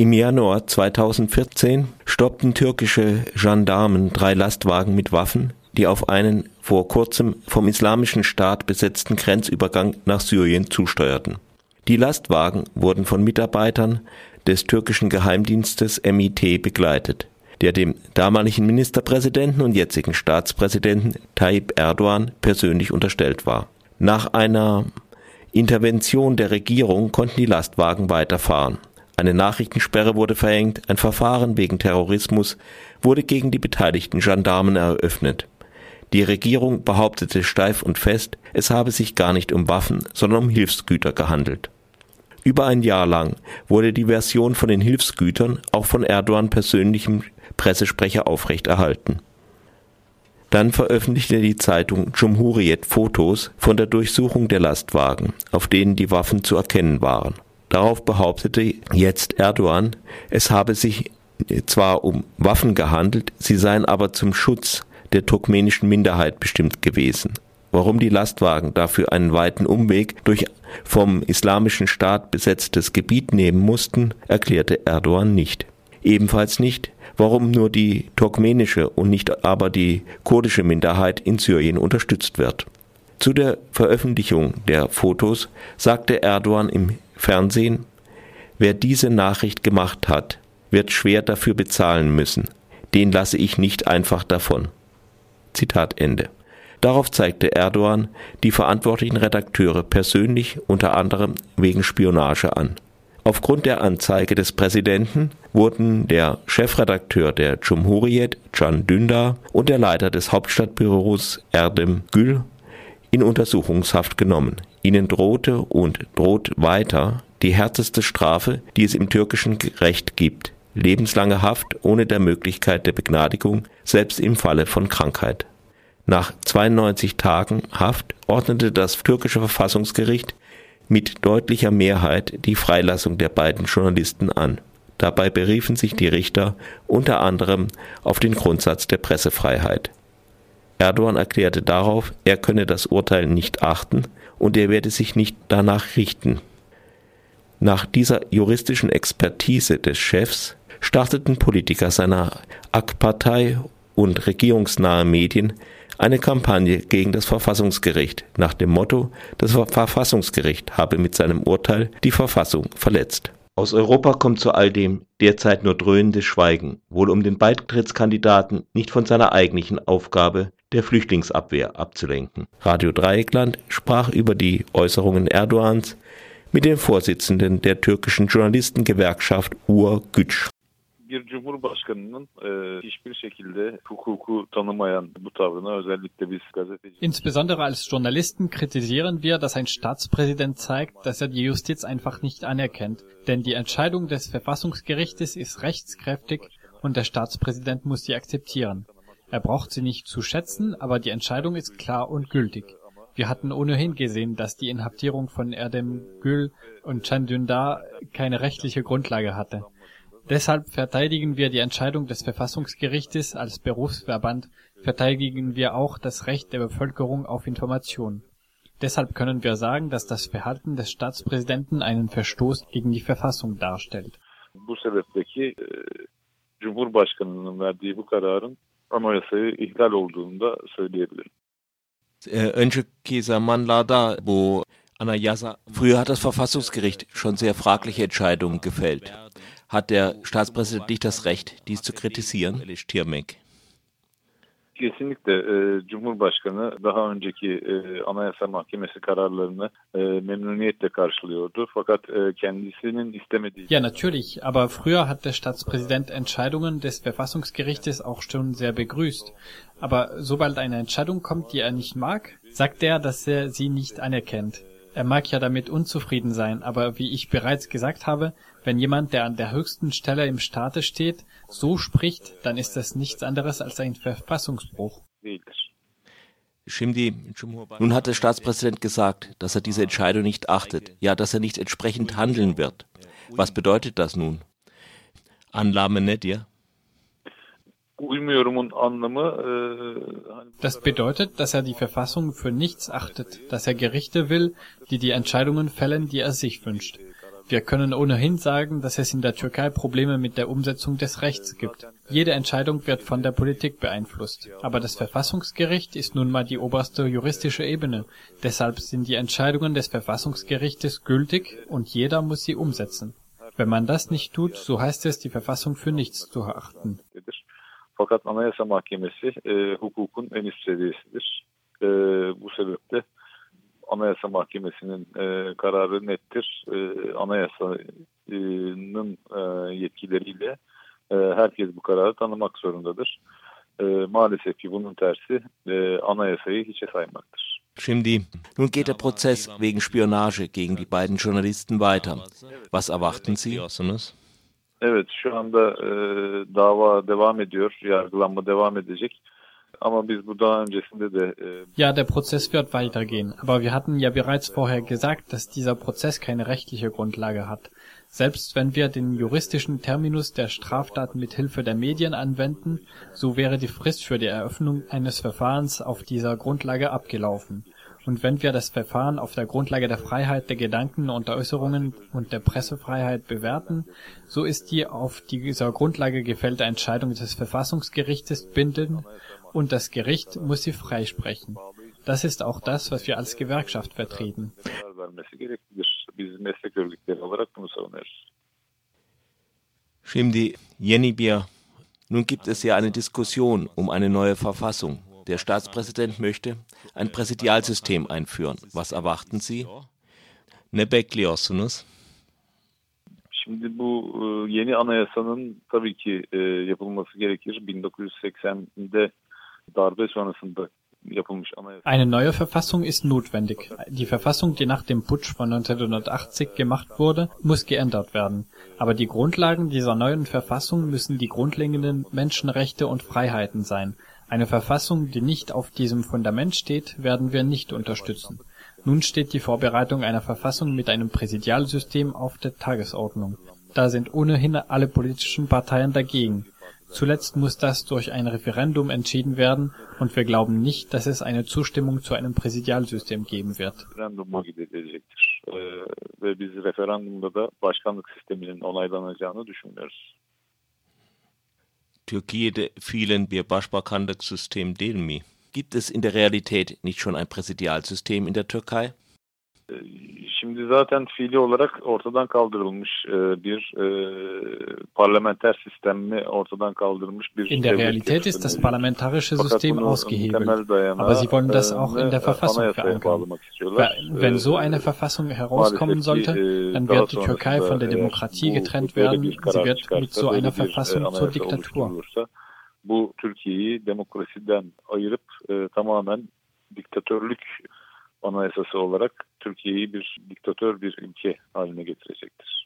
Im Januar 2014 stoppten türkische Gendarmen drei Lastwagen mit Waffen, die auf einen vor kurzem vom Islamischen Staat besetzten Grenzübergang nach Syrien zusteuerten. Die Lastwagen wurden von Mitarbeitern des türkischen Geheimdienstes MIT begleitet, der dem damaligen Ministerpräsidenten und jetzigen Staatspräsidenten Tayyip Erdogan persönlich unterstellt war. Nach einer Intervention der Regierung konnten die Lastwagen weiterfahren. Eine Nachrichtensperre wurde verhängt, ein Verfahren wegen Terrorismus wurde gegen die beteiligten Gendarmen eröffnet. Die Regierung behauptete steif und fest, es habe sich gar nicht um Waffen, sondern um Hilfsgüter gehandelt. Über ein Jahr lang wurde die Version von den Hilfsgütern auch von Erdogan persönlichem Pressesprecher aufrechterhalten. Dann veröffentlichte die Zeitung Cumhuriyet Fotos von der Durchsuchung der Lastwagen, auf denen die Waffen zu erkennen waren. Darauf behauptete jetzt Erdogan, es habe sich zwar um Waffen gehandelt, sie seien aber zum Schutz der turkmenischen Minderheit bestimmt gewesen. Warum die Lastwagen dafür einen weiten Umweg durch vom islamischen Staat besetztes Gebiet nehmen mussten, erklärte Erdogan nicht. Ebenfalls nicht, warum nur die turkmenische und nicht aber die kurdische Minderheit in Syrien unterstützt wird. Zu der Veröffentlichung der Fotos sagte Erdogan im Fernsehen, wer diese Nachricht gemacht hat, wird schwer dafür bezahlen müssen. Den lasse ich nicht einfach davon. Zitat Ende. Darauf zeigte Erdogan die verantwortlichen Redakteure persönlich unter anderem wegen Spionage an. Aufgrund der Anzeige des Präsidenten wurden der Chefredakteur der Cumhuriyet, Can Dündar, und der Leiter des Hauptstadtbüros Erdem Gül in Untersuchungshaft genommen. Ihnen drohte und droht weiter die härteste Strafe, die es im türkischen Recht gibt, lebenslange Haft ohne der Möglichkeit der Begnadigung, selbst im Falle von Krankheit. Nach 92 Tagen Haft ordnete das türkische Verfassungsgericht mit deutlicher Mehrheit die Freilassung der beiden Journalisten an. Dabei beriefen sich die Richter unter anderem auf den Grundsatz der Pressefreiheit. Erdogan erklärte darauf, er könne das Urteil nicht achten und er werde sich nicht danach richten. Nach dieser juristischen Expertise des Chefs starteten Politiker seiner AK-Partei und regierungsnahe Medien eine Kampagne gegen das Verfassungsgericht nach dem Motto, das Verfassungsgericht habe mit seinem Urteil die Verfassung verletzt. Aus Europa kommt zu all dem derzeit nur dröhnendes Schweigen, wohl um den Beitrittskandidaten nicht von seiner eigentlichen Aufgabe der Flüchtlingsabwehr abzulenken. Radio Dreieckland sprach über die Äußerungen Erdogans mit dem Vorsitzenden der türkischen Journalistengewerkschaft Ur Güç bir cumhurbaşkanının e, hiçbir şekilde hukuku tanımayan bu tavrına özellikle biz gazeteci Insbesondere als Journalisten kritisieren wir, dass ein Staatspräsident zeigt, dass er die Justiz einfach nicht anerkennt, denn die Entscheidung des Verfassungsgerichtes ist rechtskräftig und der Staatspräsident muss sie akzeptieren. Er braucht sie nicht zu schätzen, aber die Entscheidung ist klar und gültig. Wir hatten ohnehin gesehen, dass die Inhaftierung von Erdem Gül und Can Dündar keine rechtliche Grundlage hatte. Deshalb verteidigen wir die Entscheidung des Verfassungsgerichtes als Berufsverband, verteidigen wir auch das Recht der Bevölkerung auf Information. Deshalb können wir sagen, dass das Verhalten des Staatspräsidenten einen Verstoß gegen die Verfassung darstellt. bu sebepteki e, Cumhurbaşkanının verdiği bu kararın anayasayı ihlal olduğunu da söyleyebilirim. Äh, önceki zamanlarda bu früher hat das Verfassungsgericht schon sehr fragliche Entscheidungen gefällt. Hat der Staatspräsident nicht das Recht, dies zu kritisieren? Kesinlikle e, Cumhurbaşkanı daha önceki e, Anayasa Mahkemesi kararlarını e, memnuniyetle karşılıyordu. Fakat kendisinin istemediği... Ja, natürlich, aber früher hat der Staatspräsident Entscheidungen des Verfassungsgerichtes auch schon sehr begrüßt. Aber sobald eine Entscheidung kommt, die er nicht mag, sagt er, dass er sie nicht anerkennt. Er mag ja damit unzufrieden sein, aber wie ich bereits gesagt habe, wenn jemand, der an der höchsten Stelle im Staate steht, so spricht, dann ist das nichts anderes als ein Verfassungsbruch. Nun hat der Staatspräsident gesagt, dass er diese Entscheidung nicht achtet, ja, dass er nicht entsprechend handeln wird. Was bedeutet das nun? Anlame ne dir? Das bedeutet, dass er die Verfassung für nichts achtet, dass er Gerichte will, die die Entscheidungen fällen, die er sich wünscht. Wir können ohnehin sagen, dass es in der Türkei Probleme mit der Umsetzung des Rechts gibt. Jede Entscheidung wird von der Politik beeinflusst. Aber das Verfassungsgericht ist nun mal die oberste juristische Ebene. Deshalb sind die Entscheidungen des Verfassungsgerichtes gültig und jeder muss sie umsetzen. Wenn man das nicht tut, so heißt es, die Verfassung für nichts zu achten. Fakat Anayasa Mahkemesi e, hukukun en üst seviyesidir. E, bu sebeple Anayasa Mahkemesi'nin e, kararı nettir. E, anayasanın e, yetkileriyle e, herkes bu kararı tanımak zorundadır. E, maalesef ki bunun tersi e, anayasayı hiçe saymaktır. Şimdi, nun geht der Prozess wegen Spionage gegen die beiden Journalisten weiter. Was erwarten Sie? Evet, şu anda e, dava devam ediyor, yargılanma devam edecek. Aber biz bu daha öncesinde de e, Ja, der Prozess wird weitergehen, aber wir hatten ja bereits vorher gesagt, dass dieser Prozess keine rechtliche Grundlage hat. Selbst wenn wir den juristischen Terminus der Straftaten mit Hilfe der Medien anwenden, so wäre die Frist für die Eröffnung eines Verfahrens auf dieser Grundlage abgelaufen. Und wenn wir das Verfahren auf der Grundlage der Freiheit der Gedanken und der Äußerungen und der Pressefreiheit bewerten, so ist die auf dieser Grundlage gefällte Entscheidung des Verfassungsgerichtes bindend und das Gericht muss sie freisprechen. Das ist auch das, was wir als Gewerkschaft vertreten. Şimdi yeni bir nun gibt es ja eine Diskussion um eine neue Verfassung. Der Staatspräsident möchte ein Präsidialsystem einführen. Was erwarten Sie? Ne bekliyorsunuz? Şimdi bu yeni anayasanın tabii ki yapılması gerekir. 1980'de darbe sonrasında Eine neue Verfassung ist notwendig. Die Verfassung, die nach dem Putsch von 1980 gemacht wurde, muss geändert werden. Aber die Grundlagen dieser neuen Verfassung müssen die grundlegenden Menschenrechte und Freiheiten sein. Eine Verfassung, die nicht auf diesem Fundament steht, werden wir nicht unterstützen. Nun steht die Vorbereitung einer Verfassung mit einem Präsidialsystem auf der Tagesordnung. Da sind ohnehin alle politischen Parteien dagegen. Zuletzt muss das durch ein Referendum entschieden werden, und wir glauben nicht, dass es eine Zustimmung zu einem Präsidialsystem geben wird. Türkiye'de fiilen bir başbakanlık-System değil mi? Gibt es in der Realität nicht schon ein Präsidialsystem in der Türkei? Şimdi zaten fiili olarak ortadan kaldırılmış bir parlamenter sistemi ortadan kaldırılmış bir In der Realität ist das parlamentarische System ausgehebelt, aber sie wollen das auch in der Verfassung verankern. Wenn so eine Verfassung herauskommen sollte, dann wird die Türkei von der Demokratie getrennt werden, sie wird mit so einer Verfassung zur Diktatur. Bu Türkiye'yi demokrasiden ayırıp e, tamamen diktatörlük anayasası olarak Türkiye'yi bir diktatör bir ülke haline getirecektir.